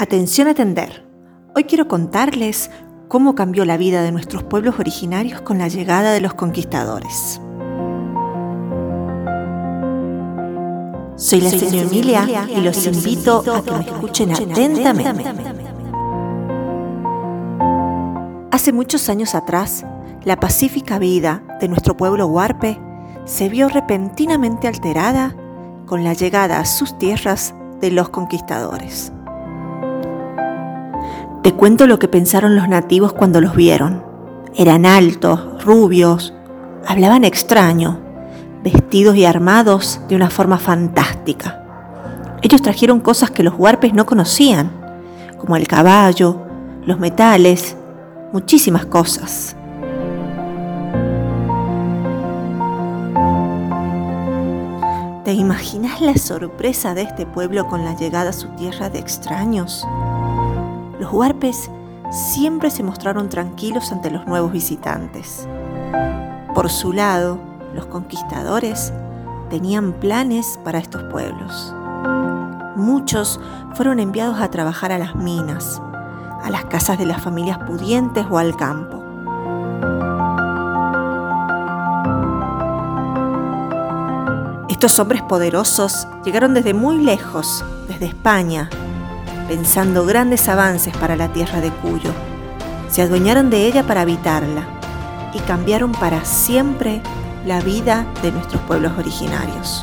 Atención a atender. Hoy quiero contarles cómo cambió la vida de nuestros pueblos originarios con la llegada de los conquistadores. Soy la señora Emilia y los invito a que me escuchen atentamente. Hace muchos años atrás, la pacífica vida de nuestro pueblo huarpe se vio repentinamente alterada con la llegada a sus tierras de los conquistadores. Te cuento lo que pensaron los nativos cuando los vieron. Eran altos, rubios, hablaban extraño, vestidos y armados de una forma fantástica. Ellos trajeron cosas que los huarpes no conocían, como el caballo, los metales, muchísimas cosas. ¿Te imaginas la sorpresa de este pueblo con la llegada a su tierra de extraños? Los huarpes siempre se mostraron tranquilos ante los nuevos visitantes. Por su lado, los conquistadores tenían planes para estos pueblos. Muchos fueron enviados a trabajar a las minas, a las casas de las familias pudientes o al campo. Estos hombres poderosos llegaron desde muy lejos, desde España, pensando grandes avances para la tierra de Cuyo. Se adueñaron de ella para habitarla y cambiaron para siempre la vida de nuestros pueblos originarios.